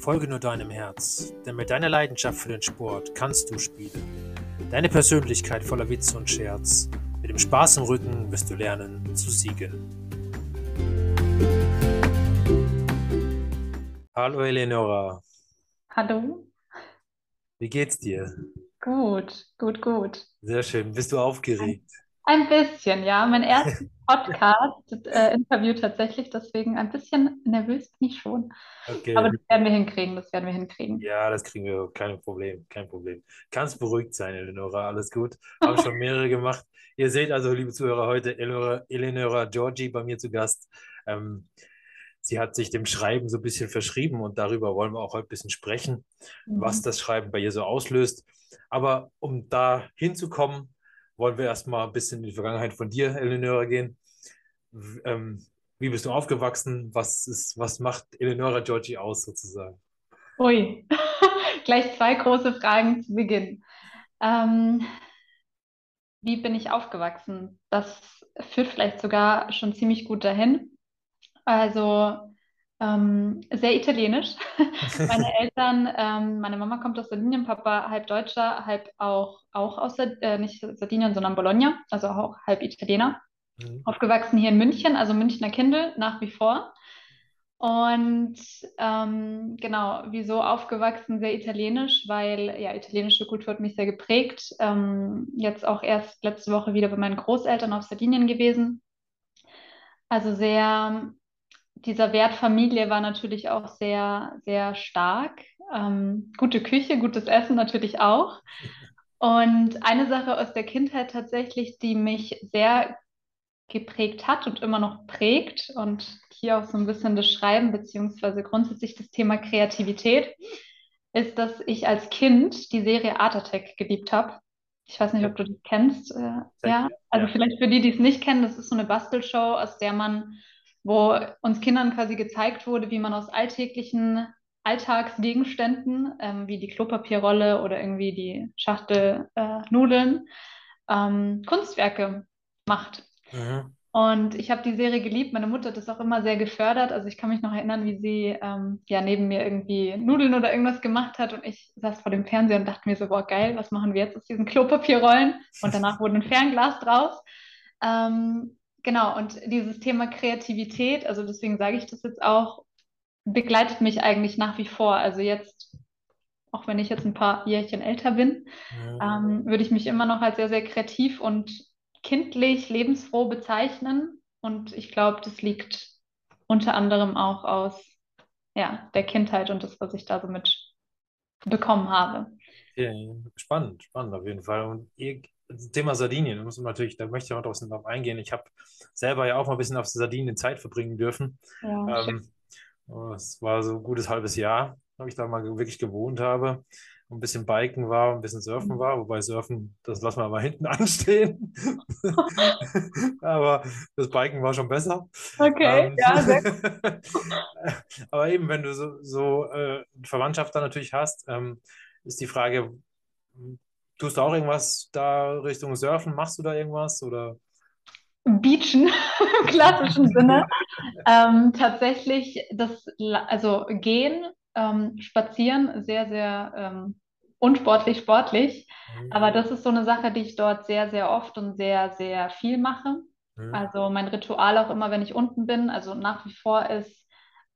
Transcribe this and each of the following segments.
Folge nur deinem Herz, denn mit deiner Leidenschaft für den Sport kannst du spielen. Deine Persönlichkeit voller Witz und Scherz. Mit dem Spaß im Rücken wirst du lernen zu siegen. Hallo Eleonora, Hallo? wie geht's dir? Gut, gut, gut. Sehr schön. Bist du aufgeregt? Ein bisschen, ja. Mein erstes Podcast-Interview tatsächlich, deswegen ein bisschen nervös bin ich schon. Aber Okay. das werden wir hinkriegen, das werden wir hinkriegen. Ja, das kriegen wir. Kein Problem, kein Problem. Kannst beruhigt sein, Eleonora. Alles gut. Haben schon mehrere gemacht. Ihr seht also, liebe Zuhörer, heute Eleonora, Eleonora Giorgi bei mir zu Gast. Ähm, sie hat sich dem Schreiben so ein bisschen verschrieben und darüber wollen wir auch heute ein bisschen sprechen, was Mhm. das Schreiben bei ihr so auslöst. Aber um da hinzukommen, wollen wir erstmal ein bisschen in die Vergangenheit von dir, Eleonora, gehen. Ähm, wie bist du aufgewachsen? Was ist, was macht Eleonora Giorgi aus, sozusagen? Ui, gleich zwei große Fragen zu Beginn. Ähm, wie bin ich aufgewachsen? Das führt vielleicht sogar schon ziemlich gut dahin. Also ähm, sehr italienisch. Meine Eltern, ähm, meine Mama kommt aus Sardinien, Papa halb Deutscher, halb auch, auch aus, äh, nicht Sardinien, sondern Bologna, also auch halb Italiener. Mhm. Aufgewachsen hier in München, also Münchner Kindel nach wie vor. Und ähm, genau, wieso aufgewachsen? Sehr italienisch, weil ja, italienische Kultur hat mich sehr geprägt. Ähm, jetzt auch erst letzte Woche wieder bei meinen Großeltern auf Sardinien gewesen. Also sehr, dieser Wert Familie war natürlich auch sehr, sehr stark. Ähm, gute Küche, gutes Essen natürlich auch. Und eine Sache aus der Kindheit tatsächlich, die mich sehr geprägt hat und immer noch prägt und hier auch so ein bisschen das Schreiben beziehungsweise grundsätzlich das Thema Kreativität, ist, dass ich als Kind die Serie Art Attack geliebt habe. Ich weiß nicht, ob du das kennst. Äh, ja, also Ja. vielleicht für die, die es nicht kennen, das ist so eine Bastelshow, aus der man, wo uns Kindern quasi gezeigt wurde, wie man aus alltäglichen Alltagsgegenständen, ähm, wie die Klopapierrolle oder irgendwie die Schachtel äh, Nudeln, ähm, Kunstwerke macht. Mhm. Und ich habe die Serie geliebt. Meine Mutter hat das auch immer sehr gefördert. Also ich kann mich noch erinnern, wie sie ähm, ja neben mir irgendwie Nudeln oder irgendwas gemacht hat und ich saß vor dem Fernseher und dachte mir so, boah, geil, was machen wir jetzt aus diesen Klopapierrollen? Und danach wurde ein Fernglas draus. Ähm, genau, und dieses Thema Kreativität, also deswegen sage ich das jetzt auch, begleitet mich eigentlich nach wie vor. Also jetzt, auch wenn ich jetzt ein paar Jährchen älter bin, Mhm. ähm, würde ich mich immer noch als sehr, sehr kreativ und kindlich, lebensfroh bezeichnen. Und ich glaube, das liegt unter anderem auch aus ja, der Kindheit und das, was ich da so mitbekommen habe. Okay. Spannend, spannend auf jeden Fall. Und ihr, das Thema Sardinien, da muss natürlich, da möchte ich auch bisschen drauf eingehen. Ich habe selber ja auch mal ein bisschen auf Sardinien Zeit verbringen dürfen. Ja. Ähm, es war so ein gutes halbes Jahr, habe ich da mal wirklich gewohnt habe. Und ein bisschen Biken war, ein bisschen Surfen war, wobei Surfen, das lassen wir mal hinten anstehen. Aber das Biken war schon besser. Okay, Ähm, ja, sehr aber eben, wenn du so, so äh, Verwandtschaft da natürlich hast, ähm, ist die Frage, tust du auch irgendwas da Richtung Surfen? Machst du da irgendwas? Oder? Beachen im klassischen Sinne. Ähm, tatsächlich das, also gehen, ähm, spazieren, sehr, sehr ähm, unsportlich, sportlich. Aber das ist so eine Sache, die ich dort sehr, sehr oft und sehr, sehr viel mache. Mhm. Also mein Ritual auch immer, wenn ich unten bin, also nach wie vor ist,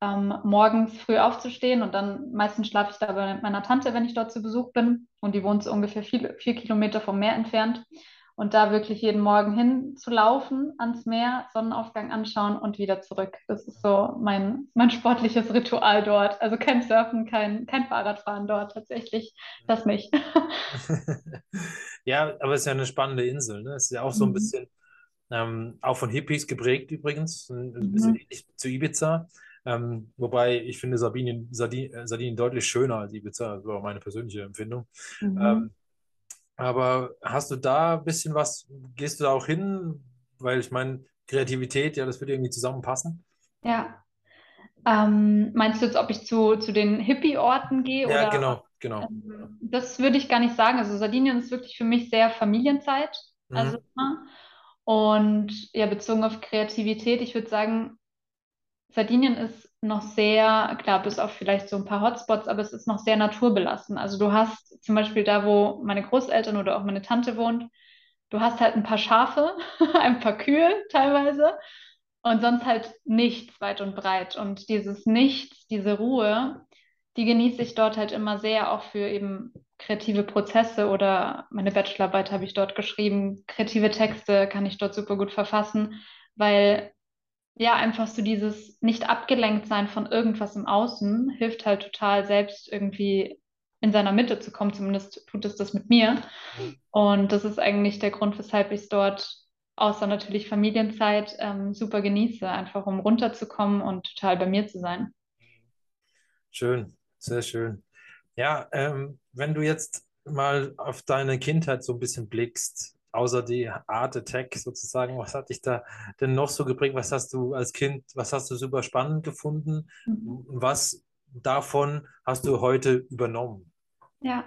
ähm, morgens früh aufzustehen und dann meistens schlafe ich da bei meiner Tante, wenn ich dort zu Besuch bin. Und die wohnt so ungefähr vier, vier Kilometer vom Meer entfernt. Und da wirklich jeden Morgen hin zu laufen ans Meer, Sonnenaufgang anschauen und wieder zurück. Das ist so mein, mein sportliches Ritual dort. Also kein Surfen, kein, kein Fahrradfahren dort tatsächlich. Das nicht. Ja, aber es ist ja eine spannende Insel, ne? Es ist ja auch so ein Mhm. bisschen, ähm, auch von Hippies geprägt übrigens, ein ein bisschen Mhm. ähnlich zu Ibiza. Ähm, wobei ich finde Sardinien, Sardinien, äh, Sardinien deutlich schöner als Ibiza, das war meine persönliche Empfindung. Mhm. Ähm, aber hast du da ein bisschen was, gehst du da auch hin? Weil ich meine, Kreativität, ja, das würde irgendwie zusammenpassen. Ja. Ähm, meinst du jetzt, ob ich zu, zu den Hippie-Orten gehe Ja, oder genau, genau. ähm, das würde ich gar nicht sagen. Also Sardinien ist wirklich für mich sehr Familienzeit. Also, Mhm. ne? Und ja, bezogen auf Kreativität, ich würde sagen, Sardinien ist noch sehr, klar, bis auf vielleicht so ein paar Hotspots, aber es ist noch sehr naturbelassen. Also du hast zum Beispiel da, wo meine Großeltern oder auch meine Tante wohnt, du hast halt ein paar Schafe, ein paar Kühe teilweise und sonst halt nichts weit und breit. Und dieses Nichts, diese Ruhe, die genieße ich dort halt immer sehr, auch für eben kreative Prozesse oder meine Bachelorarbeit habe ich dort geschrieben, kreative Texte kann ich dort super gut verfassen, weil ja, einfach so dieses nicht abgelenkt sein von irgendwas im Außen hilft halt total selbst irgendwie in seiner Mitte zu kommen. Zumindest tut es das mit mir. Und das ist eigentlich der Grund, weshalb ich es dort, außer natürlich Familienzeit, ähm, super genieße, einfach um runterzukommen und total bei mir zu sein. Schön, sehr schön. Ja, ähm, wenn du jetzt mal auf deine Kindheit so ein bisschen blickst, außer die Art Attack sozusagen, was hat dich da denn noch so geprägt? Was hast du als Kind, was hast du super spannend gefunden? Mhm. Was davon hast du heute übernommen? Ja,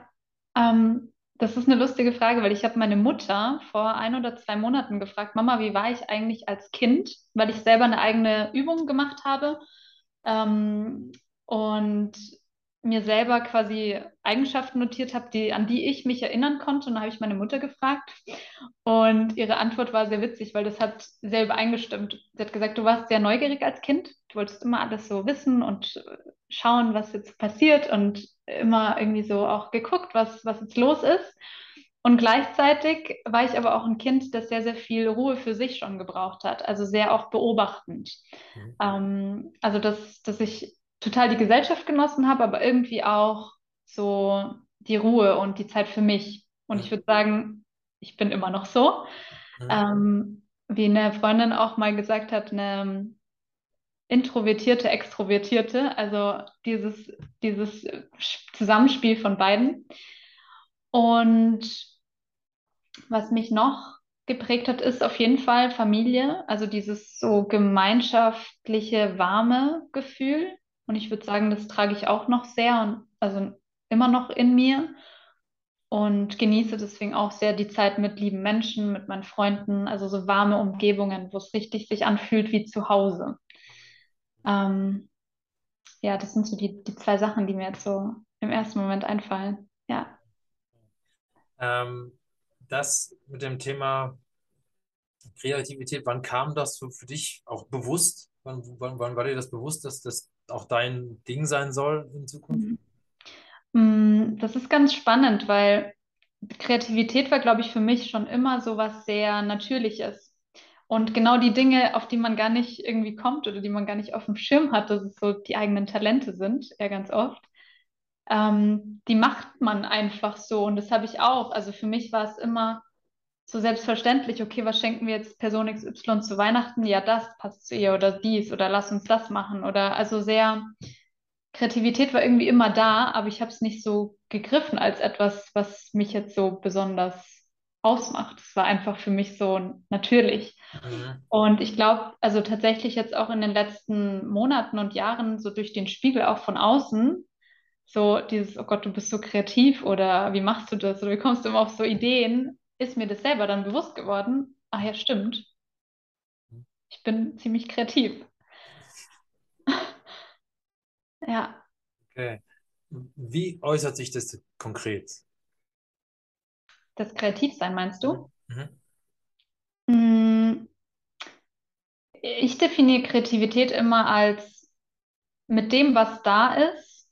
ähm, das ist eine lustige Frage, weil ich habe meine Mutter vor ein oder zwei Monaten gefragt, Mama, wie war ich eigentlich als Kind? Weil ich selber eine eigene Übung gemacht habe. Ähm, und mir selber quasi Eigenschaften notiert habe, die, an die ich mich erinnern konnte. Und da habe ich meine Mutter gefragt. Und ihre Antwort war sehr witzig, weil das hat sehr übereingestimmt. Sie hat gesagt, du warst sehr neugierig als Kind. Du wolltest immer alles so wissen und schauen, was jetzt passiert und immer irgendwie so auch geguckt, was, was jetzt los ist. Und gleichzeitig war ich aber auch ein Kind, das sehr, sehr viel Ruhe für sich schon gebraucht hat, also sehr auch beobachtend. Mhm. Ähm, also, dass, dass ich total die Gesellschaft genossen habe, aber irgendwie auch so die Ruhe und die Zeit für mich. Und ich würde sagen, ich bin immer noch so. Ja. Ähm, wie eine Freundin auch mal gesagt hat, eine introvertierte, extrovertierte, also dieses, dieses Zusammenspiel von beiden. Und was mich noch geprägt hat, ist auf jeden Fall Familie, also dieses so gemeinschaftliche, warme Gefühl. Und ich würde sagen, das trage ich auch noch sehr und also immer noch in mir und genieße deswegen auch sehr die Zeit mit lieben Menschen, mit meinen Freunden, also so warme Umgebungen, wo es richtig sich anfühlt wie zu Hause. Ähm, ja, das sind so die, die zwei Sachen, die mir jetzt so im ersten Moment einfallen. Ja. Ähm, das mit dem Thema Kreativität, wann kam das für, für dich auch bewusst? Wann, wann, wann war dir das bewusst, dass das auch dein Ding sein soll in Zukunft? Mhm. Mm, das ist ganz spannend, weil Kreativität war, glaube ich, für mich schon immer so was sehr Natürliches. Und genau die Dinge, auf die man gar nicht irgendwie kommt oder die man gar nicht auf dem Schirm hat, dass es so die eigenen Talente sind, ja ganz oft, ähm, die macht man einfach so. Und das habe ich auch. Also für mich war es immer so selbstverständlich, okay, was schenken wir jetzt Person XY zu Weihnachten? Ja, das passt zu ihr oder dies oder lass uns das machen oder also sehr, Kreativität war irgendwie immer da, aber ich habe es nicht so gegriffen als etwas, was mich jetzt so besonders ausmacht. Es war einfach für mich so natürlich. Mhm. Und ich glaube, also tatsächlich jetzt auch in den letzten Monaten und Jahren so durch den Spiegel auch von außen, so dieses, oh Gott, du bist so kreativ oder wie machst du das oder wie kommst du immer auf so Ideen, ist mir das selber dann bewusst geworden, ach ja, stimmt. Ich bin ziemlich kreativ. ja. Okay. Wie äußert sich das konkret? Das Kreativsein, meinst du? Mhm. Mm, ich definiere Kreativität immer als mit dem, was da ist,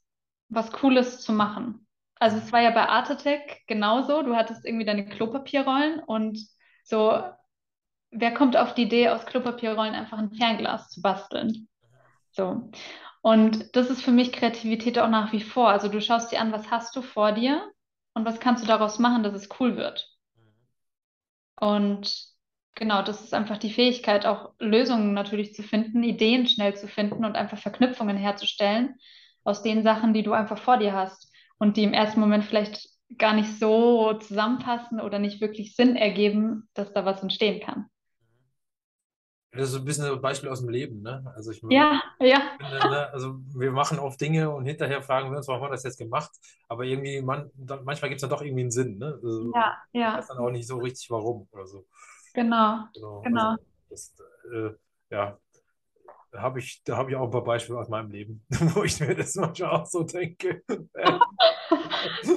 was Cooles zu machen. Also es war ja bei Art Attack genauso. Du hattest irgendwie deine Klopapierrollen und so, wer kommt auf die Idee, aus Klopapierrollen einfach ein Fernglas zu basteln? So. Und das ist für mich Kreativität auch nach wie vor. Also du schaust dir an, was hast du vor dir und was kannst du daraus machen, dass es cool wird. Und genau, das ist einfach die Fähigkeit, auch Lösungen natürlich zu finden, Ideen schnell zu finden und einfach Verknüpfungen herzustellen aus den Sachen, die du einfach vor dir hast und die im ersten Moment vielleicht gar nicht so zusammenpassen oder nicht wirklich Sinn ergeben, dass da was entstehen kann. Das ist so ein bisschen ein Beispiel aus dem Leben, ne? Also ich ja, ja. Finde, ne? Also wir machen oft Dinge und hinterher fragen wir uns, warum haben wir das jetzt gemacht? Aber irgendwie, man, manchmal gibt es dann doch irgendwie einen Sinn, ne? Also ja, ja. weiß dann auch nicht so richtig, warum oder so. Genau, genau. genau. Also das, äh, ja. Habe ich, da habe ich auch ein paar Beispiele aus meinem Leben, wo ich mir das manchmal auch so denke.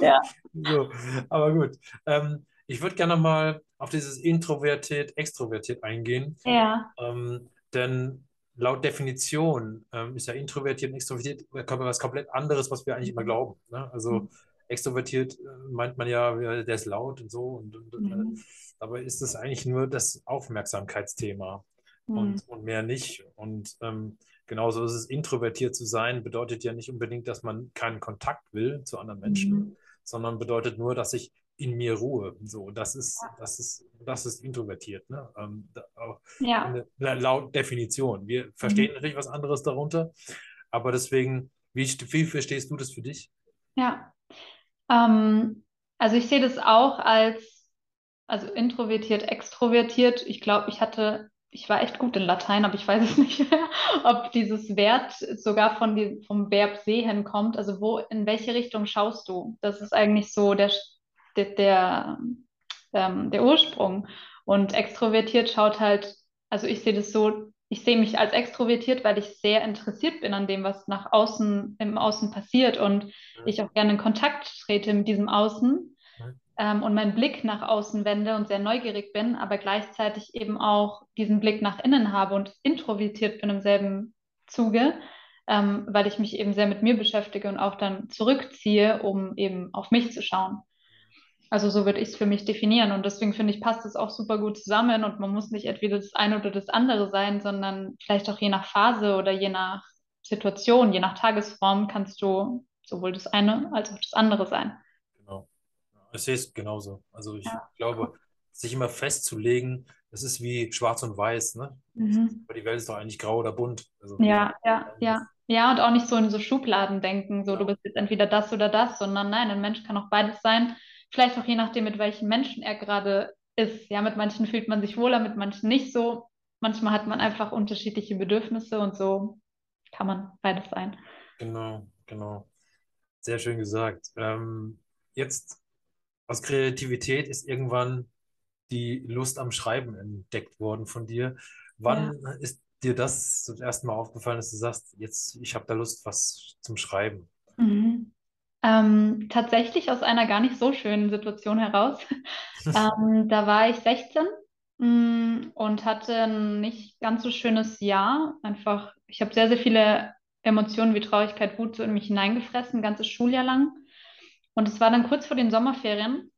Ja. So, aber gut. Ähm, ich würde gerne mal auf dieses introvertiert, extrovertiert eingehen. Ja. Ähm, denn laut Definition ähm, ist ja introvertiert und extrovertiert was komplett anderes, was wir eigentlich immer glauben. Ne? Also Mhm. extrovertiert äh, meint man ja, der ist laut und so. Und, und, äh, Mhm. dabei ist es eigentlich nur das Aufmerksamkeitsthema Mhm. Und, und mehr nicht. Und ähm, genauso ist es, introvertiert zu sein, bedeutet ja nicht unbedingt, dass man keinen Kontakt will zu anderen Menschen, Mhm. sondern bedeutet nur, dass ich in mir ruhe. So, das ist, das ist, das ist introvertiert, ne? Ähm, da, auch Ja. eine, eine laut Definition. Wir verstehen Mhm. natürlich was anderes darunter, aber deswegen, wie, wie verstehst du das für dich? Ja. Ähm, also ich sehe das auch als, also introvertiert, extrovertiert. Ich glaube, ich hatte, ich war echt gut in Latein, aber ich weiß es nicht mehr, ob dieses Wert sogar von die, vom Verb sehen kommt. Also wo, in welche Richtung schaust du? Das ist eigentlich so der, der, der, ähm, der Ursprung. Und extrovertiert schaut halt, also ich sehe das so, ich sehe mich als extrovertiert, weil ich sehr interessiert bin an dem, was nach außen, im Außen passiert und ich auch gerne in Kontakt trete mit diesem Außen. Ähm, und meinen Blick nach außen wende und sehr neugierig bin, aber gleichzeitig eben auch diesen Blick nach innen habe und introvertiert bin im selben Zuge, ähm, weil ich mich eben sehr mit mir beschäftige und auch dann zurückziehe, um eben auf mich zu schauen. Also so würde ich es für mich definieren und deswegen finde ich, passt es auch super gut zusammen und man muss nicht entweder das eine oder das andere sein, sondern vielleicht auch je nach Phase oder je nach Situation, je nach Tagesform kannst du sowohl das eine als auch das andere sein. Ich sehe es genauso. Also ich Ja, glaube, sich immer festzulegen, das ist wie schwarz und weiß, ne? Mhm. Aber die Welt ist doch eigentlich grau oder bunt. Also Ja, ja, ja. Ja, und auch nicht so in so Schubladen denken, so du Genau. bist jetzt entweder das oder das, sondern nein, ein Mensch kann auch beides sein. Vielleicht auch je nachdem, mit welchen Menschen er gerade ist. Ja, mit manchen fühlt man sich wohler, mit manchen nicht so. Manchmal hat man einfach unterschiedliche Bedürfnisse und so kann man beides sein. Genau, genau. Sehr schön gesagt. Ähm, jetzt aus Kreativität ist irgendwann die Lust am Schreiben entdeckt worden von dir. Wann ist dir das zum ersten Mal aufgefallen, dass du sagst, jetzt, ich habe da Lust, was zum Schreiben? Mhm. Ähm, tatsächlich aus einer gar nicht so schönen Situation heraus. Ähm, da war ich 16 mm, und hatte ein nicht ganz so schönes Jahr. Einfach, ich habe sehr, sehr viele Emotionen wie Traurigkeit, Wut so in mich hineingefressen, ein ganzes Schuljahr lang. Und es war dann kurz vor den Sommerferien,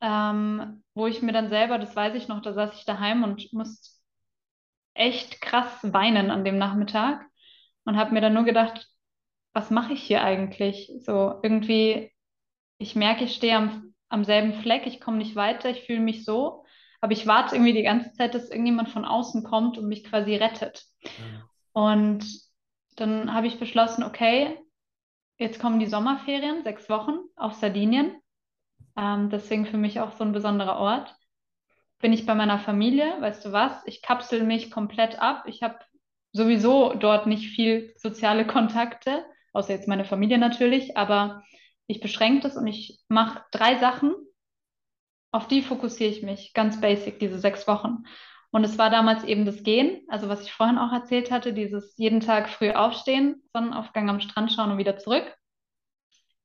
ähm, wo ich mir dann selber, das weiß ich noch, da saß ich daheim und musste echt krass weinen an dem Nachmittag und habe mir dann nur gedacht, was mache ich hier eigentlich? So irgendwie, ich merke, ich stehe am, am selben Fleck, ich komme nicht weiter, ich fühle mich so, aber ich warte irgendwie die ganze Zeit, dass irgendjemand von außen kommt und mich quasi rettet. Mhm. Und dann habe ich beschlossen, okay, jetzt kommen die Sommerferien, sechs Wochen auf Sardinien. Ähm, deswegen für mich auch so ein besonderer Ort. Bin ich bei meiner Familie, weißt du was? Ich kapsel mich komplett ab. Ich habe sowieso dort nicht viel soziale Kontakte, außer jetzt meine Familie natürlich, aber ich beschränke das und ich mache drei Sachen, auf die fokussiere ich mich, ganz basic, diese sechs Wochen. Und es war damals eben das Gehen, also was ich vorhin auch erzählt hatte, dieses jeden Tag früh aufstehen, Sonnenaufgang am Strand schauen und wieder zurück.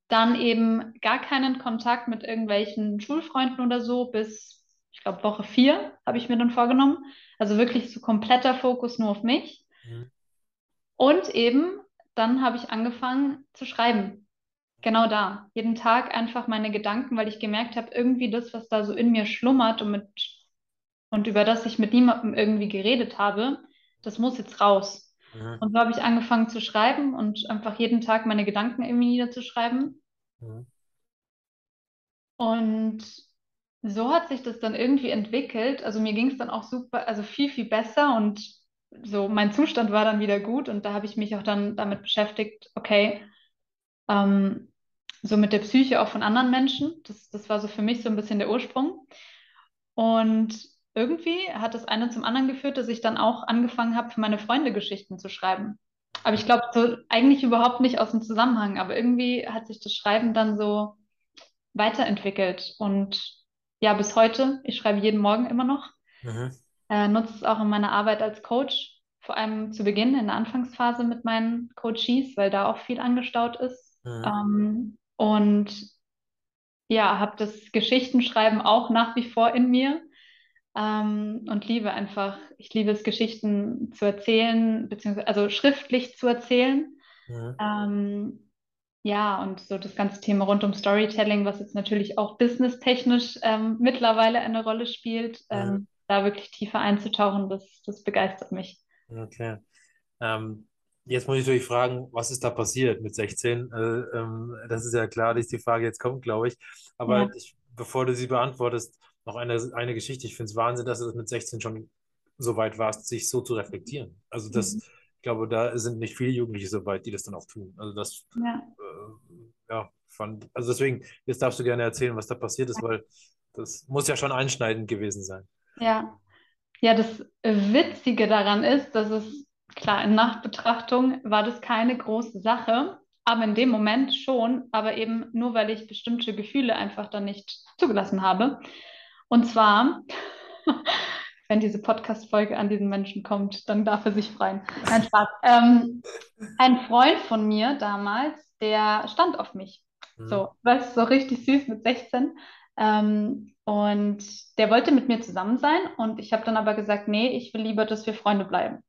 Dann eben gar keinen Kontakt mit irgendwelchen Schulfreunden oder so bis, ich glaube, Woche vier habe ich mir dann vorgenommen. Also wirklich so kompletter Fokus nur auf mich. Mhm. Und eben, dann habe ich angefangen zu schreiben. Genau da. Jeden Tag einfach meine Gedanken, weil ich gemerkt habe, irgendwie das, was da so in mir schlummert und mit, und über das ich mit niemandem irgendwie geredet habe, das muss jetzt raus. Mhm. Und so habe ich angefangen zu schreiben und einfach jeden Tag meine Gedanken irgendwie niederzuschreiben. Mhm. Und so hat sich das dann irgendwie entwickelt. Also mir ging es dann auch super, also viel, viel besser und so mein Zustand war dann wieder gut und da habe ich mich auch dann damit beschäftigt, okay, ähm, so mit der Psyche auch von anderen Menschen. Das, das war so für mich so ein bisschen der Ursprung. Und irgendwie hat das eine zum anderen geführt, dass ich dann auch angefangen habe, für meine Freunde Geschichten zu schreiben. Aber ich glaube, so eigentlich überhaupt nicht aus dem Zusammenhang, aber irgendwie hat sich das Schreiben dann so weiterentwickelt. Und ja, bis heute, ich schreibe jeden Morgen immer noch, Mhm. äh, nutze es auch in meiner Arbeit als Coach vor allem zu Beginn in der Anfangsphase mit meinen Coaches, weil da auch viel angestaut ist. Mhm. Ähm, und ja, habe das Geschichtenschreiben auch nach wie vor in mir ähm, und liebe einfach, ich liebe es, Geschichten zu erzählen, beziehungsweise also schriftlich zu erzählen. Mhm. Ähm, ja, und so das ganze Thema rund um Storytelling, was jetzt natürlich auch businesstechnisch ähm, mittlerweile eine Rolle spielt, ähm, da wirklich tiefer einzutauchen, das, das begeistert mich. Okay. Ähm, jetzt muss ich natürlich fragen, was ist da passiert mit 16? Äh, ähm, das ist ja klar, dass die Frage jetzt kommt, glaube ich. Aber Ja. ich, bevor du sie beantwortest, noch eine, eine Geschichte. Ich finde es Wahnsinn, dass du das mit 16 schon so weit warst, sich so zu reflektieren. Also das, Mhm. ich glaube, da sind nicht viele Jugendliche so weit, die das dann auch tun. Also das, Ja. äh, ja, fand, also deswegen, jetzt darfst du gerne erzählen, was da passiert ist, weil das muss ja schon einschneidend gewesen sein. Ja. Ja, das Witzige daran ist, dass es, klar, in Nachbetrachtung war das keine große Sache, aber in dem Moment schon, aber eben nur, weil ich bestimmte Gefühle einfach dann nicht zugelassen habe. Und zwar, wenn diese Podcast-Folge an diesen Menschen kommt, dann darf er sich freuen. Nein, Spaß. Ähm, ein Freund von mir damals, der stand auf mich. Mhm. So, du, so richtig süß mit 16. Ähm, und der wollte mit mir zusammen sein und ich habe dann aber gesagt, nee, ich will lieber, dass wir Freunde bleiben.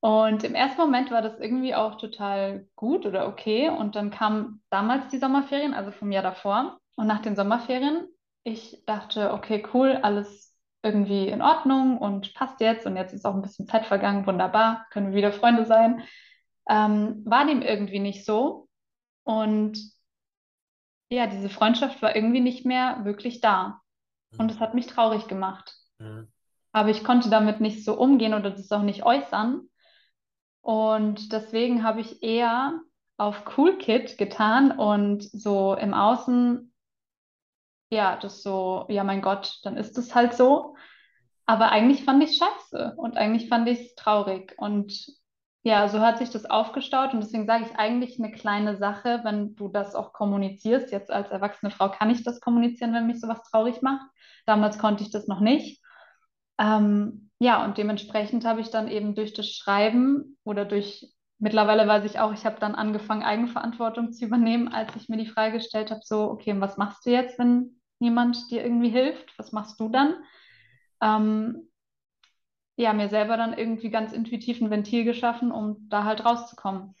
Und im ersten Moment war das irgendwie auch total gut oder okay. Und dann kamen damals die Sommerferien, also vom Jahr davor. Und nach den Sommerferien, ich dachte, okay, cool, alles irgendwie in Ordnung und passt jetzt. Und jetzt ist auch ein bisschen Zeit vergangen, wunderbar, können wir wieder Freunde sein. Ähm, war dem irgendwie nicht so. Und ja, diese Freundschaft war irgendwie nicht mehr wirklich da. Und es hat mich traurig gemacht. Mhm. Aber ich konnte damit nicht so umgehen oder das auch nicht äußern. Und deswegen habe ich eher auf Cool Kid getan und so im Außen, ja, das so, ja, mein Gott, dann ist es halt so. Aber eigentlich fand ich es scheiße und eigentlich fand ich es traurig. Und ja, so hat sich das aufgestaut und deswegen sage ich eigentlich eine kleine Sache, wenn du das auch kommunizierst. Jetzt als erwachsene Frau kann ich das kommunizieren, wenn mich sowas traurig macht. Damals konnte ich das noch nicht. Ähm, ja, und dementsprechend habe ich dann eben durch das Schreiben oder durch, mittlerweile weiß ich auch, ich habe dann angefangen, Eigenverantwortung zu übernehmen, als ich mir die Frage gestellt habe, so, okay, was machst du jetzt, wenn niemand dir irgendwie hilft? Was machst du dann? Ähm, ja, mir selber dann irgendwie ganz intuitiv ein Ventil geschaffen, um da halt rauszukommen.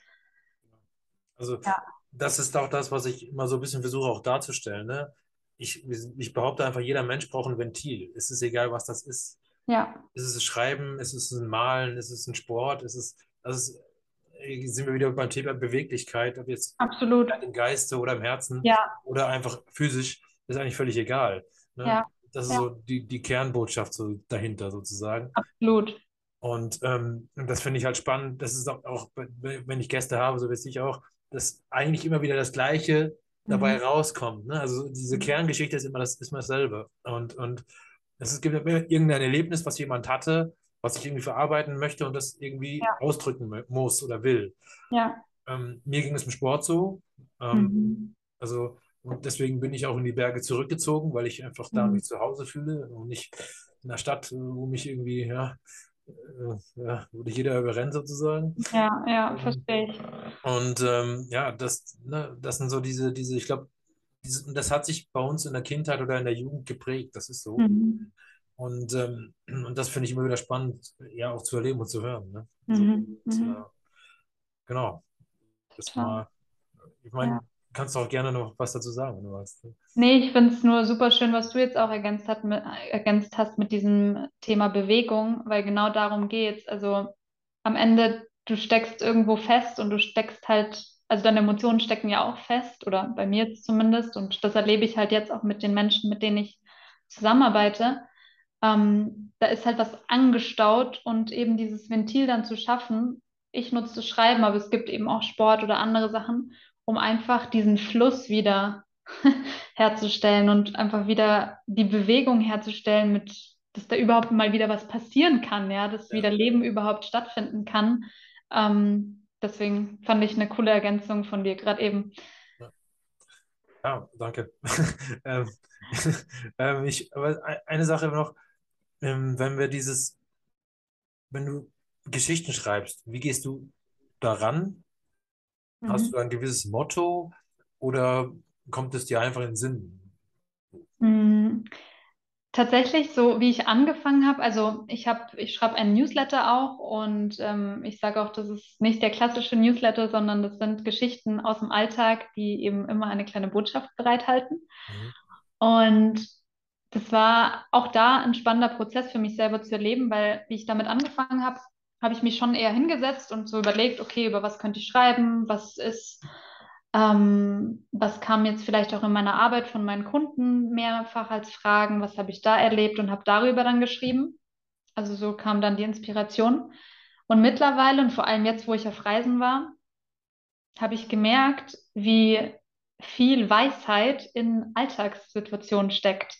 Also Ja. das ist auch das, was ich immer so ein bisschen versuche auch darzustellen. Ne? Ich, ich behaupte einfach, jeder Mensch braucht ein Ventil. Es ist egal, was das ist. Ja, Ist es Schreiben, ist es ein Malen, ist es ein Sport, ist es, äh, sind wir wieder beim Thema Beweglichkeit, ob jetzt absolut. im Geiste oder im Herzen Ja, oder einfach physisch, ist eigentlich völlig egal. Ne? Ja, Das ist ja. so die, die Kernbotschaft so dahinter sozusagen. absolut. Und ähm, das finde ich halt spannend. Das ist auch, auch, wenn ich Gäste habe, so weiß ich auch, dass eigentlich immer wieder das Gleiche dabei Mhm. rauskommt. Ne? Also diese Mhm. Kerngeschichte ist immer, das, ist immer dasselbe. Und, und es gibt immer irgendein Erlebnis, was jemand hatte, was ich irgendwie verarbeiten möchte und das irgendwie Ja. ausdrücken mu- muss oder will. Ja. Ähm, mir ging es im Sport so. Ähm, Mhm. also, und deswegen bin ich auch in die Berge zurückgezogen, weil ich einfach da Mhm. mich zu Hause fühle und nicht in der Stadt, wo mich irgendwie, ja, äh, ja, wo dich jeder überrennt sozusagen. Ja, ja, Ähm, verstehe ich. Und ähm, ja, das, ne, das sind so diese, diese, ich glaube, das hat sich bei uns in der Kindheit oder in der Jugend geprägt, das ist so. Mhm. Und, ähm, und das finde ich immer wieder spannend, ja, auch zu erleben und zu hören. Ne? Mhm. und, Mhm. äh, genau. Das mal, ich meine, Ja. Kannst du auch gerne noch was dazu sagen, wenn du ne? Nee, ich finde es nur super schön, was du jetzt auch ergänzt, hat mit, ergänzt hast mit diesem Thema Bewegung, weil genau darum geht's. Also am Ende, du steckst irgendwo fest und du steckst halt, also deine Emotionen stecken ja auch fest, oder bei mir jetzt zumindest, und das erlebe ich halt jetzt auch mit den Menschen, mit denen ich zusammenarbeite. Ähm, da ist halt was angestaut und eben dieses Ventil dann zu schaffen. Ich nutze Schreiben, aber es gibt eben auch Sport oder andere Sachen, um einfach diesen Fluss wieder herzustellen und einfach wieder die Bewegung herzustellen, mit, dass da überhaupt mal wieder was passieren kann, ja, dass Ja. wieder Leben überhaupt stattfinden kann. Ähm, deswegen fand ich eine coole Ergänzung von dir gerade eben. Ja, danke. ähm, ähm, ich, aber eine Sache noch, ähm, wenn wir dieses, wenn du Geschichten schreibst, wie gehst du daran? Hast Mhm. du ein gewisses Motto oder kommt es dir einfach in den Sinn? Mm, Tatsächlich, so wie ich angefangen habe, also ich habe, ich schreibe einen Newsletter auch und ähm, ich sage auch, das ist nicht der klassische Newsletter, sondern das sind Geschichten aus dem Alltag, die eben immer eine kleine Botschaft bereithalten. Mhm. Und das war auch da ein spannender Prozess für mich selber zu erleben, weil wie ich damit angefangen habe, habe ich mich schon eher hingesetzt und so überlegt, okay, über was könnte ich schreiben, was ist, ähm, was kam jetzt vielleicht auch in meiner Arbeit von meinen Kunden mehrfach als Fragen, was habe ich da erlebt und habe darüber dann geschrieben. Also so kam dann die Inspiration. Und mittlerweile und vor allem jetzt, wo ich auf Reisen war, habe ich gemerkt, wie viel Weisheit in Alltagssituationen steckt.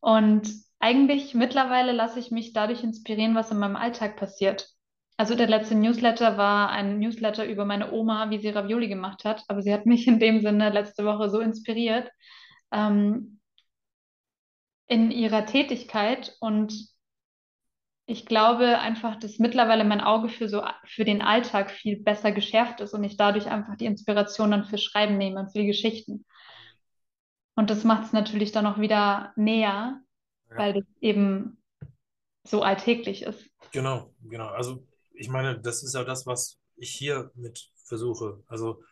Und eigentlich mittlerweile lasse ich mich dadurch inspirieren, was in meinem Alltag passiert. Also der letzte Newsletter war ein Newsletter über meine Oma, wie sie Ravioli gemacht hat. Aber sie hat mich in dem Sinne letzte Woche so inspiriert ähm, in ihrer Tätigkeit. Und ich glaube einfach, dass mittlerweile mein Auge für so für den Alltag viel besser geschärft ist und ich dadurch einfach die Inspiration dann für Schreiben nehme und für die Geschichten. Und das macht es natürlich dann auch wieder näher, Ja. weil das eben so alltäglich ist. Genau, genau. Also ich meine, das ist ja das, was ich hier mit versuche. Also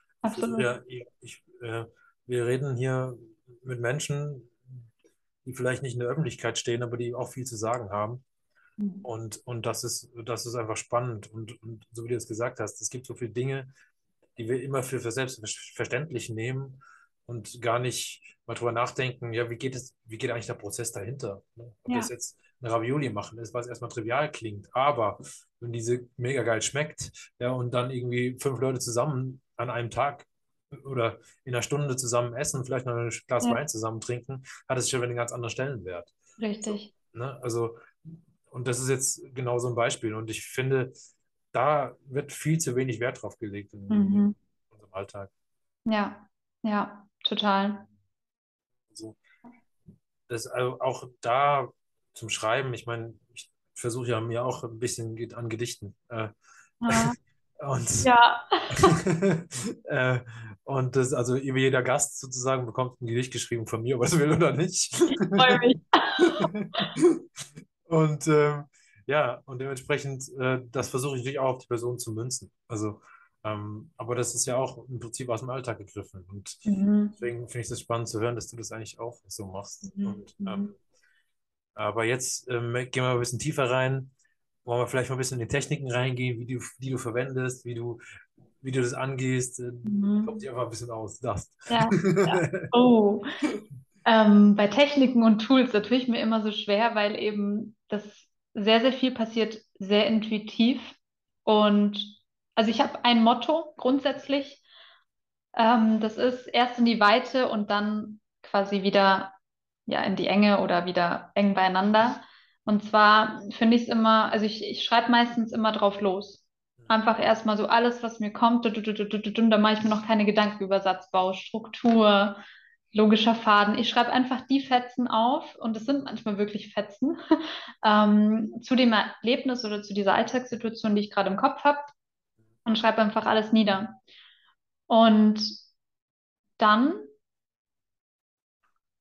ja, ich, ich, äh, wir reden hier mit Menschen, die vielleicht nicht in der Öffentlichkeit stehen, aber die auch viel zu sagen haben. Mhm. Und, und das ist, das ist einfach spannend. Und, und so wie du es gesagt hast, es gibt so viele Dinge, die wir immer für, für selbstverständlich nehmen und gar nicht mal drüber nachdenken, ja, wie geht es, wie geht eigentlich der Prozess dahinter? ne? Ob das Ja, jetzt eine Ravioli machen ist, was erstmal trivial klingt, aber wenn diese mega geil schmeckt, ja, und dann irgendwie fünf Leute zusammen an einem Tag oder in einer Stunde zusammen essen, vielleicht noch ein Glas ja, Wein zusammen trinken, hat es schon einen ganz anderen Stellenwert. So, richtig. ne? Also, und das ist jetzt genau so ein Beispiel. Und ich finde, da wird viel zu wenig Wert drauf gelegt in, in Mhm. unserem Alltag. Ja, ja, total. Also, das also auch da zum Schreiben, ich meine, ich versuche ja mir auch ein bisschen an Gedichten. Äh, Ah, und ja, äh, und das, also jeder Gast sozusagen bekommt ein Gedicht geschrieben von mir, ob er es will oder nicht. ich freue mich. Und ähm, ja, und dementsprechend, äh, das versuche ich natürlich auch auf die Person zu münzen. Also, ähm, aber das ist ja auch im Prinzip aus dem Alltag gegriffen. Und Mhm. deswegen finde ich das spannend zu hören, dass du das eigentlich auch so machst. Mhm. Und ähm, Mhm. aber jetzt ähm, gehen wir ein bisschen tiefer rein. Wollen wir vielleicht mal ein bisschen in die Techniken reingehen, wie du, die du verwendest, wie du, wie du das angehst. Äh, Mhm. dich einfach ein bisschen aus, das. Ja, ja. Oh. Ähm, bei Techniken und Tools, da tue ich mir immer so schwer, weil eben das sehr, sehr viel passiert, sehr intuitiv. Und also ich habe ein Motto grundsätzlich, ähm, das ist erst in die Weite und dann quasi wieder ja, in die Enge oder wieder eng beieinander. Und zwar finde ich es immer, also ich, ich schreibe meistens immer drauf los. Einfach erstmal so alles, was mir kommt, da mache ich mir noch keine Gedanken über Satzbau, Struktur, logischer Faden. Ich schreibe einfach die Fetzen auf und es sind manchmal wirklich Fetzen ähm, zu dem Erlebnis oder zu dieser Alltagssituation, die ich gerade im Kopf habe und schreibe einfach alles nieder. Und dann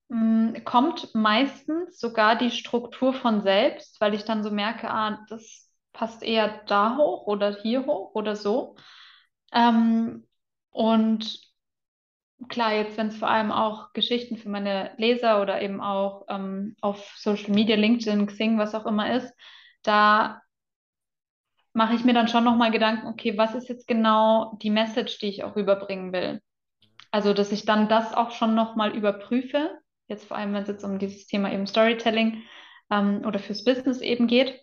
mh, kommt meistens sogar die Struktur von selbst, weil ich dann so merke, ah, das passt eher da hoch oder hier hoch oder so. Ähm, und klar, jetzt, wenn es vor allem auch Geschichten für meine Leser oder eben auch ähm, auf Social Media, LinkedIn, Xing, was auch immer ist, da mache ich mir dann schon nochmal Gedanken, okay, was ist jetzt genau die Message, die ich auch rüberbringen will? Also, dass ich dann das auch schon nochmal überprüfe, jetzt vor allem, wenn es jetzt um dieses Thema eben Storytelling ähm, oder fürs Business eben geht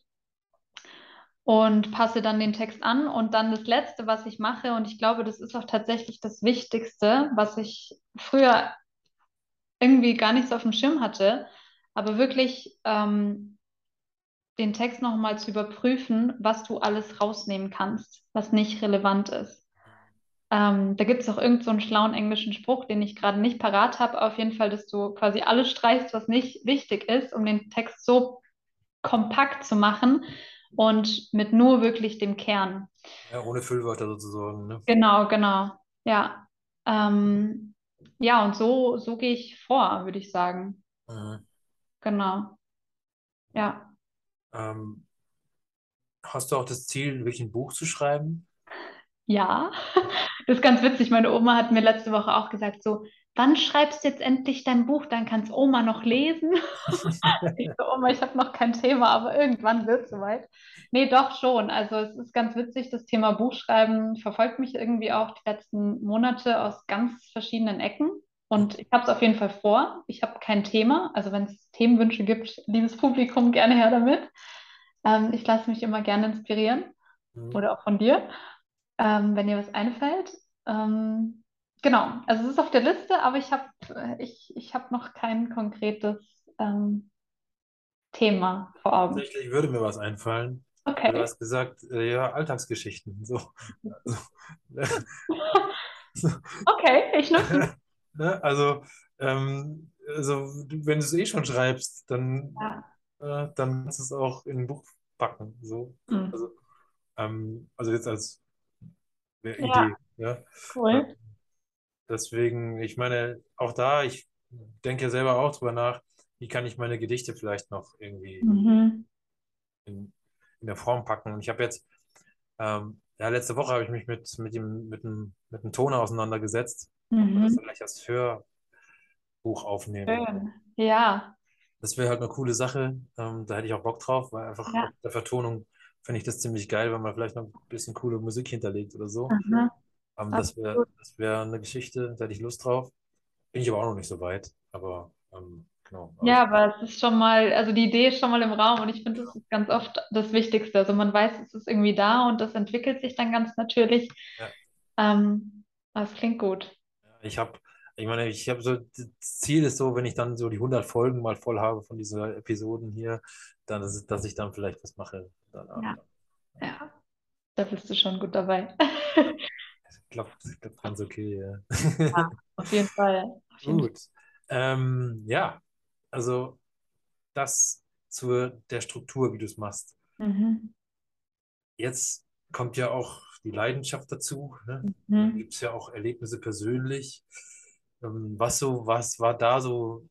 und passe dann den Text an. Und dann das Letzte, was ich mache, und ich glaube, das ist auch tatsächlich das Wichtigste, was ich früher irgendwie gar nicht so auf dem Schirm hatte, aber wirklich ähm, den Text nochmal zu überprüfen, was du alles rausnehmen kannst, was nicht relevant ist. Ähm, da gibt es auch irgend so einen schlauen englischen Spruch, den ich gerade nicht parat habe. Auf jeden Fall, dass du quasi alles streichst, was nicht wichtig ist, um den Text so kompakt zu machen. und mit nur wirklich dem Kern. Ja, ohne Füllwörter sozusagen, ne? Genau, genau. Ja. Ähm, ja, und so, so gehe ich vor, würde ich sagen. Mhm. Genau. Ja. Ähm, hast du auch das Ziel, wirklich ein Buch zu schreiben? Ja, das ist ganz witzig. Meine Oma hat mir letzte Woche auch gesagt, so, wann schreibst du jetzt endlich dein Buch? Dann kann's Oma noch lesen. Ich so, Oma, ich habe noch kein Thema, aber irgendwann wird es soweit. Nee, doch schon. Also es ist ganz witzig, das Thema Buchschreiben verfolgt mich irgendwie auch die letzten Monate aus ganz verschiedenen Ecken. Und ich habe es auf jeden Fall vor. Ich habe kein Thema. Also wenn es Themenwünsche gibt, liebes Publikum, gerne her damit. Ähm, ich lasse mich immer gerne inspirieren Mhm. oder auch von dir, ähm, wenn dir was einfällt. Ähm, genau, also es ist auf der Liste, aber ich habe ich, ich hab noch kein konkretes ähm, Thema vor Augen. Tatsächlich würde mir was einfallen. Du Okay. hast gesagt, äh, ja, Alltagsgeschichten. So. Also, Okay, ich nutze. Ne? Also, ähm, also wenn du es eh schon schreibst, dann, Ja. äh, dann kannst du es auch in ein Buch packen. So. Hm. Also, ähm, also jetzt als Ja, Idee. Ja? cool. Deswegen, ich meine, auch da, ich denke ja selber auch drüber nach, wie kann ich meine Gedichte vielleicht noch irgendwie Mhm. in, in der Form packen. Und ich habe jetzt, ähm, ja, letzte Woche habe ich mich mit, mit dem, mit dem, mit dem Toner auseinandergesetzt Mhm. gleich als Hörbuch aufnehmen. Schön. Ja, Das wäre halt eine coole Sache. Ähm, da hätte ich auch Bock drauf, weil einfach ja. auf der Vertonung fände ich das ziemlich geil, wenn man vielleicht noch ein bisschen coole Musik hinterlegt oder so. Mhm. Ähm, das wäre, wäre eine Geschichte, da hätte ich Lust drauf. Bin ich aber auch noch nicht so weit. Aber ähm, genau. Aber Ja, aber es ist schon mal, also die Idee ist schon mal im Raum und ich finde, das ist ganz oft das Wichtigste. Also man weiß, es ist irgendwie da und das entwickelt sich dann ganz natürlich. ja, Ähm, das klingt gut. Ich habe, ich meine, ich habe so, das Ziel ist so, wenn ich dann so die 100 Folgen mal voll habe von diesen Episoden hier, dann, dass, dass ich dann vielleicht was mache danach. Ja, ja, da bist du schon gut dabei. Ich glaube, das ganz okay. Ja. Ja, auf jeden Fall. Auf jeden Fall. Gut. Ähm, ja, also das zur der Struktur, wie du es machst. Mhm. Jetzt kommt ja auch die Leidenschaft dazu. Ne? Mhm. gibt es ja auch Erlebnisse persönlich. Ähm, was so, was war da so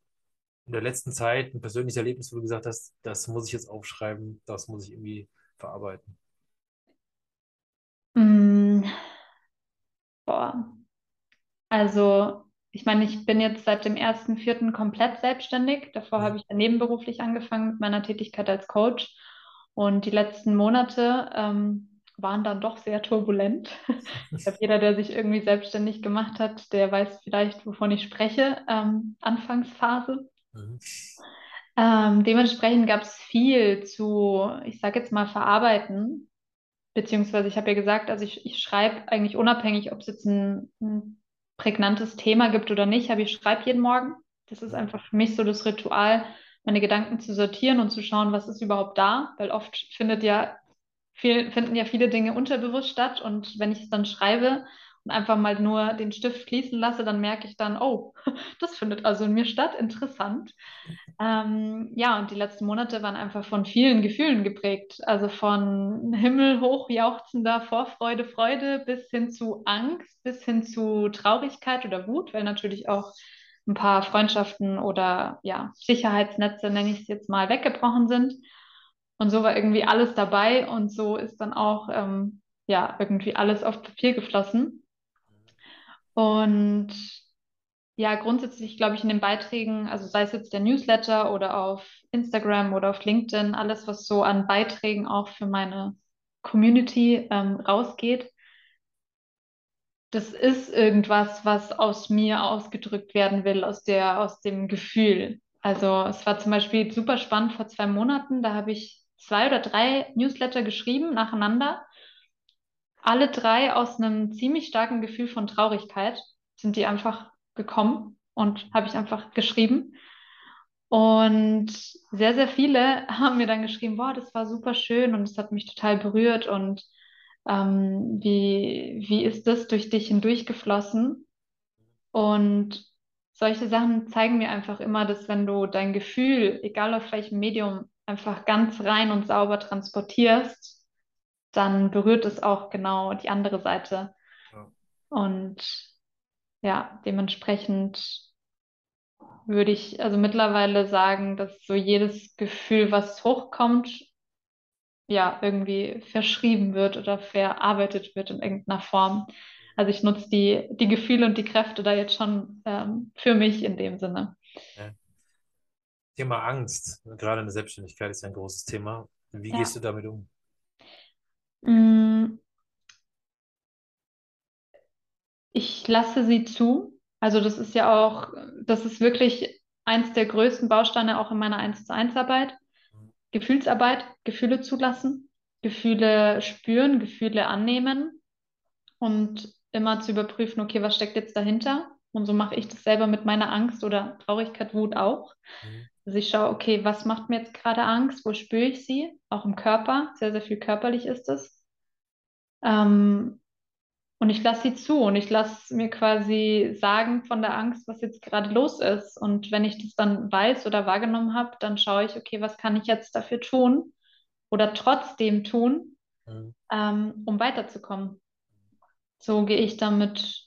in der letzten Zeit ein persönliches Erlebnis, wo du gesagt hast, das muss ich jetzt aufschreiben, das muss ich irgendwie verarbeiten? Mm, boah. Also, ich meine, ich bin jetzt seit dem ersten Vierten komplett selbstständig. Davor Mhm. habe ich nebenberuflich angefangen mit meiner Tätigkeit als Coach. Und die letzten Monate ähm, waren dann doch sehr turbulent. Ich glaube, jeder, der sich irgendwie selbstständig gemacht hat, der weiß vielleicht, wovon ich spreche. Ähm, Anfangsphase. Mhm. Ähm, dementsprechend gab es viel zu, ich sage jetzt mal, verarbeiten. Beziehungsweise ich habe ja gesagt, also ich, ich schreibe eigentlich unabhängig, ob es jetzt ein, ein prägnantes Thema gibt oder nicht, aber ich schreibe jeden Morgen. Das ist Mhm. einfach für mich so das Ritual, meine Gedanken zu sortieren und zu schauen, was ist überhaupt da, weil oft findet ja viel, finden ja viele Dinge unterbewusst statt und wenn ich es dann schreibe und einfach mal nur den Stift fließen lasse, dann merke ich dann, oh, das findet also in mir statt, interessant. Ähm, ja, und die letzten Monate waren einfach von vielen Gefühlen geprägt. Also von himmelhoch jauchzender Vorfreude, Freude bis hin zu Angst, bis hin zu Traurigkeit oder Wut, weil natürlich auch ein paar Freundschaften oder ja, Sicherheitsnetze, nenne ich es jetzt mal, weggebrochen sind. Und so war irgendwie alles dabei und so ist dann auch ähm, ja irgendwie alles auf Papier geflossen. Und ja, grundsätzlich glaube ich in den Beiträgen, also sei es jetzt der Newsletter oder auf Instagram oder auf LinkedIn, alles, was so an Beiträgen auch für meine Community ähm, rausgeht, das ist irgendwas, was aus mir ausgedrückt werden will, aus der, aus dem Gefühl. Also es war zum Beispiel super spannend vor zwei Monaten, da habe ich zwei oder drei Newsletter geschrieben nacheinander. Alle drei aus einem ziemlich starken Gefühl von Traurigkeit sind die einfach gekommen und habe ich einfach geschrieben. Und sehr, sehr viele haben mir dann geschrieben, boah, das war super schön und es hat mich total berührt und ähm, wie, wie ist das durch dich hindurchgeflossen? Und solche Sachen zeigen mir einfach immer, dass wenn du dein Gefühl, egal auf welchem Medium einfach ganz rein und sauber transportierst, dann berührt es auch genau die andere Seite. Ja. Und ja, dementsprechend würde ich also mittlerweile sagen, dass so jedes Gefühl, was hochkommt, ja, irgendwie verschrieben wird oder verarbeitet wird in irgendeiner Form. Also ich nutze die, die Gefühle und die Kräfte da jetzt schon ähm, für mich in dem Sinne. Ja. Thema Angst, gerade in der Selbstständigkeit ist ein großes Thema. Wie Ja. gehst du damit um? Mm, Ich lasse sie zu. Also das ist ja auch, das ist wirklich eins der größten Bausteine auch in meiner 1 zu 1 Arbeit. Gefühlsarbeit, Gefühle zulassen, Gefühle spüren, Gefühle annehmen und immer zu überprüfen, okay, was steckt jetzt dahinter? Und so mache ich das selber mit meiner Angst oder Traurigkeit, Wut auch. Mhm. Also ich schaue, okay, was macht mir jetzt gerade Angst? Wo spüre ich sie? Auch im Körper. Sehr, sehr viel körperlich ist es. Ähm, und ich lasse sie zu und ich lasse mir quasi sagen von der Angst, was jetzt gerade los ist. Und wenn ich das dann weiß oder wahrgenommen habe, dann schaue ich, okay, was kann ich jetzt dafür tun oder trotzdem tun, Mhm. ähm, um weiterzukommen. So gehe ich damit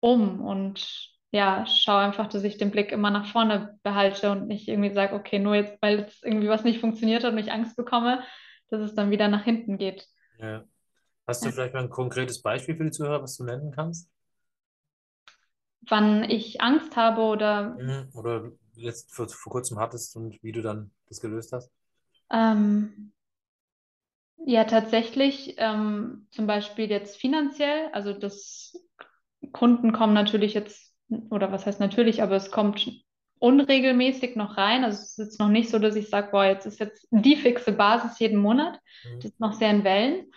um und ja, schaue einfach, dass ich den Blick immer nach vorne behalte und nicht irgendwie sage, okay, nur jetzt, weil jetzt irgendwie was nicht funktioniert hat und ich Angst bekomme, dass es dann wieder nach hinten geht. Ja. Hast du Ja. vielleicht mal ein konkretes Beispiel für die Zuhörer, was du nennen kannst? Wann ich Angst habe oder Mhm. Oder jetzt vor, vor kurzem hattest und wie du dann das gelöst hast? ähm, ja, tatsächlich ähm, zum Beispiel jetzt finanziell, also das Kunden kommen natürlich jetzt, oder was heißt natürlich, aber es kommt unregelmäßig noch rein. Also es ist jetzt noch nicht so, dass ich sage, boah, jetzt ist jetzt die fixe Basis jeden Monat. Mhm. Das ist noch sehr in Wellen.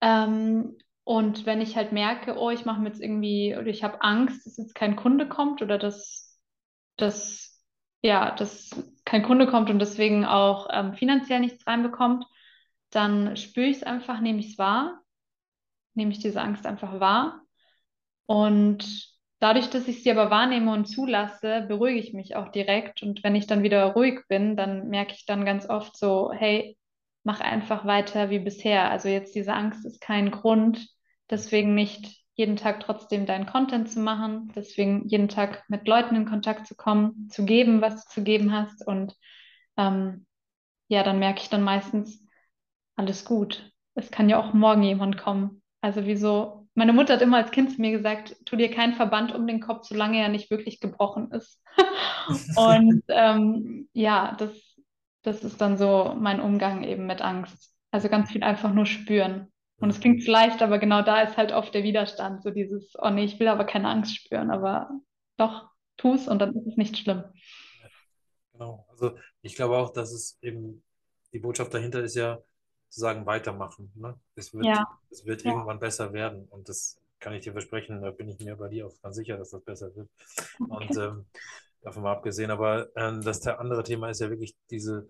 Ähm, und wenn ich halt merke, oh, ich mache mir jetzt irgendwie, oder ich habe Angst, dass jetzt kein Kunde kommt oder dass, dass, ja, dass kein Kunde kommt und deswegen auch ähm, finanziell nichts reinbekommt, dann spüre ich es einfach, nehme ich es wahr, nehme ich diese Angst einfach wahr. Und dadurch, dass ich sie aber wahrnehme und zulasse, beruhige ich mich auch direkt. Und wenn ich dann wieder ruhig bin, dann merke ich dann ganz oft so, hey, mach einfach weiter wie bisher. Also jetzt diese Angst ist kein Grund, deswegen nicht jeden Tag trotzdem deinen Content zu machen, deswegen jeden Tag mit Leuten in Kontakt zu kommen, zu geben, was du zu geben hast. Und ähm, ja, dann merke ich dann meistens, alles gut. Es kann ja auch morgen jemand kommen. Also wieso? Meine Mutter hat immer als Kind zu mir gesagt, tu dir keinen Verband um den Kopf, solange er nicht wirklich gebrochen ist. Und ähm, ja, das, das ist dann so mein Umgang eben mit Angst. Also ganz viel einfach nur spüren. Und es klingt leicht, aber genau da ist halt oft der Widerstand, so dieses, oh nee, ich will aber keine Angst spüren, aber doch, tu's und dann ist es nicht schlimm. Genau. Also ich glaube auch, dass es eben die Botschaft dahinter ist ja zu sagen, weitermachen. Ne? Es wird, Ja, es wird ja. irgendwann besser werden und das kann ich dir versprechen, da bin ich mir bei dir auch ganz sicher, dass das besser wird. Und ähm, davon mal abgesehen, aber ähm, das der andere Thema ist ja wirklich diese,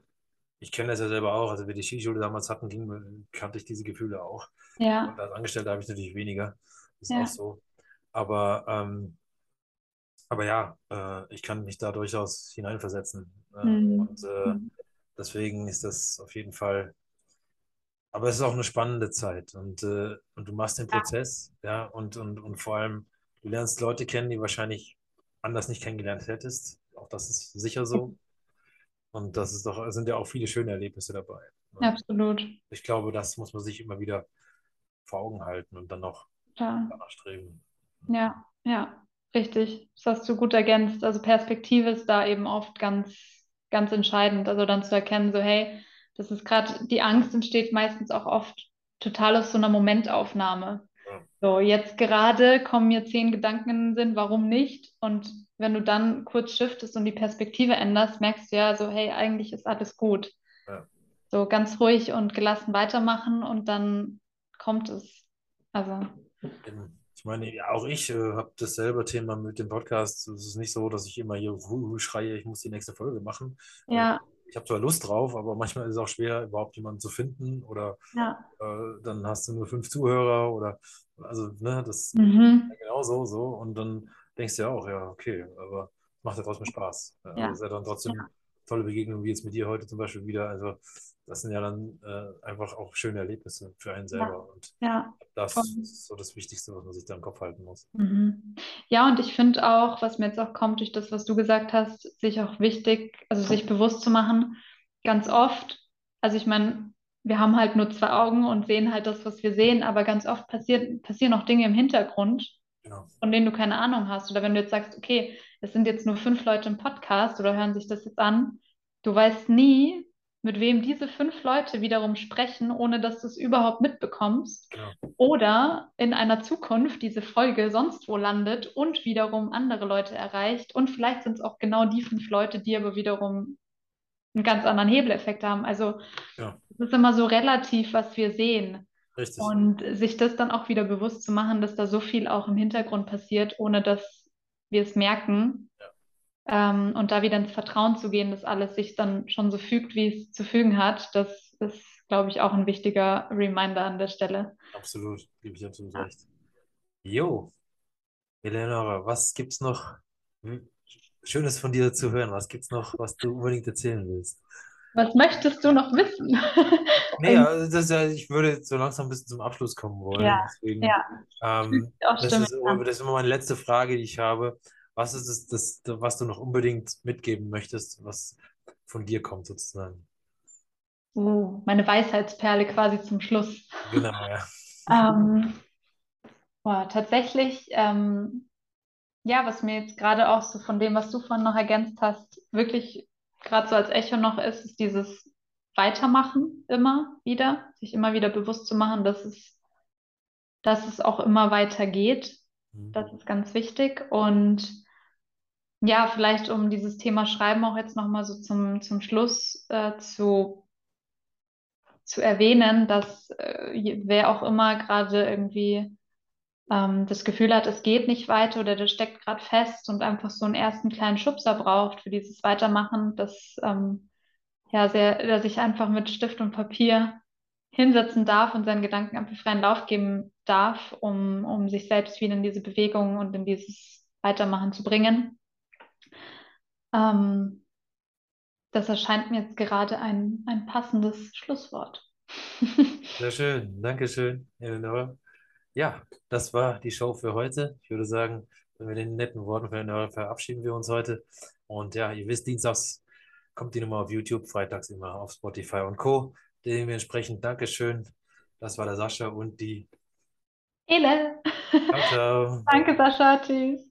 ich kenne das ja selber auch, also wir die Skischule damals hatten, ging, kannte ich diese Gefühle auch. Ja, Und als Angestellter habe ich natürlich weniger, ist ja, auch so. Aber, ähm, aber ja, äh, ich kann mich da durchaus hineinversetzen. Äh, Mhm. und äh, Mhm. deswegen ist das auf jeden Fall, aber es ist auch eine spannende Zeit und, äh, und du machst den Ja, Prozess, ja, und, und, und vor allem, du lernst Leute kennen, die wahrscheinlich anders nicht kennengelernt hättest. Auch das ist sicher so. Und das ist doch, es sind ja auch viele schöne Erlebnisse dabei. Und absolut. ich glaube, das muss man sich immer wieder vor Augen halten und dann noch Ja. danach streben. Ja, ja, richtig. Das hast du gut ergänzt. Also Perspektive ist da eben oft ganz, ganz entscheidend. Also dann zu erkennen, so hey, das ist gerade, die Angst entsteht meistens auch oft total aus so einer Momentaufnahme. So, jetzt gerade kommen mir zehn Gedanken in den Sinn, warum nicht? Und wenn du dann kurz shiftest und die Perspektive änderst, merkst du ja so, hey, eigentlich ist alles gut. Ja. So ganz ruhig und gelassen weitermachen und dann kommt es. Also. Ich meine, ja, auch ich äh, habe dasselbe Thema mit dem Podcast. Es ist nicht so, dass ich immer hier schreie, ich muss die nächste Folge machen. Ja, ich habe zwar Lust drauf, aber manchmal ist es auch schwer, überhaupt jemanden zu finden oder ja. äh, dann hast du nur fünf Zuhörer oder also, ne, das Mhm. ja genau so, so. Und dann denkst du ja auch, ja, okay, aber macht ja trotzdem Spaß. Ja, Also Ja, ist ja dann ja, trotzdem tolle Begegnungen wie jetzt mit dir heute zum Beispiel wieder. Also das sind ja dann äh, einfach auch schöne Erlebnisse für einen selber. Ja, Und ja. das voll. ist so das Wichtigste, was man sich da im Kopf halten muss. Mhm. Ja, und ich finde auch, was mir jetzt auch kommt durch das, was du gesagt hast, sich auch wichtig, also sich bewusst zu machen, ganz oft, also ich meine, wir haben halt nur zwei Augen und sehen halt das, was wir sehen, aber ganz oft passiert, passieren auch Dinge im Hintergrund, Genau. von denen du keine Ahnung hast. Oder wenn du jetzt sagst, okay, es sind jetzt nur fünf Leute im Podcast oder hören sich das jetzt an, du weißt nie, mit wem diese fünf Leute wiederum sprechen, ohne dass du es überhaupt mitbekommst. Genau. Oder in einer Zukunft diese Folge sonst wo landet und wiederum andere Leute erreicht. Und vielleicht sind es auch genau die fünf Leute, die aber wiederum einen ganz anderen Hebeleffekt haben. Also Ja, es ist immer so relativ, was wir sehen. richtig. Und sich das dann auch wieder bewusst zu machen, dass da so viel auch im Hintergrund passiert, ohne dass wir es merken. Ja. Ähm, und da wieder ins Vertrauen zu gehen, dass alles sich dann schon so fügt, wie es zu fügen hat, das ist, glaube ich, auch ein wichtiger Reminder an der Stelle. Absolut. Gebe ich absolut recht. Jo, Eleonora, was gibt's noch hm, Schönes von dir zu hören? Was gibt's noch, was du unbedingt erzählen willst? Was möchtest du noch wissen? Nee, also das, ich würde so langsam ein bisschen zum Abschluss kommen wollen. Ja, Deswegen, ja, ähm, das ist, das ist immer meine letzte Frage, die ich habe. Was ist es, das, was du noch unbedingt mitgeben möchtest, was von dir kommt sozusagen? Uh, meine Weisheitsperle quasi zum Schluss. Genau, ja. Ähm, boah, tatsächlich, ähm, ja, was mir jetzt gerade auch so von dem, was du vorhin noch ergänzt hast, wirklich gerade so als Echo noch ist, ist dieses Weitermachen immer wieder, sich immer wieder bewusst zu machen, dass es, dass es auch immer weitergeht. Mhm. Das ist ganz wichtig. Und ja, vielleicht um dieses Thema Schreiben auch jetzt nochmal so zum, zum Schluss äh, zu, zu erwähnen, dass äh, wer auch immer gerade irgendwie ähm, das Gefühl hat, es geht nicht weiter oder der steckt gerade fest und einfach so einen ersten kleinen Schubser braucht für dieses Weitermachen, dass ähm, ja sehr, der sich einfach mit Stift und Papier hinsetzen darf und seinen Gedanken einfach freien Lauf geben darf, um, um sich selbst wieder in diese Bewegung und in dieses Weitermachen zu bringen. Ähm, das erscheint mir jetzt gerade ein, ein passendes Schlusswort. Sehr schön. Dankeschön, Eleonora. Ja, das war die Show für heute. Ich würde sagen, mit den netten Worten von Eleonora verabschieden wir uns heute. Und ja, ihr wisst, dienstags kommt die Nummer auf YouTube, freitags immer auf Spotify und Co. Dementsprechend Dankeschön. Das war der Sascha und die. Ele! Ciao, ciao. Danke, Sascha. Tschüss.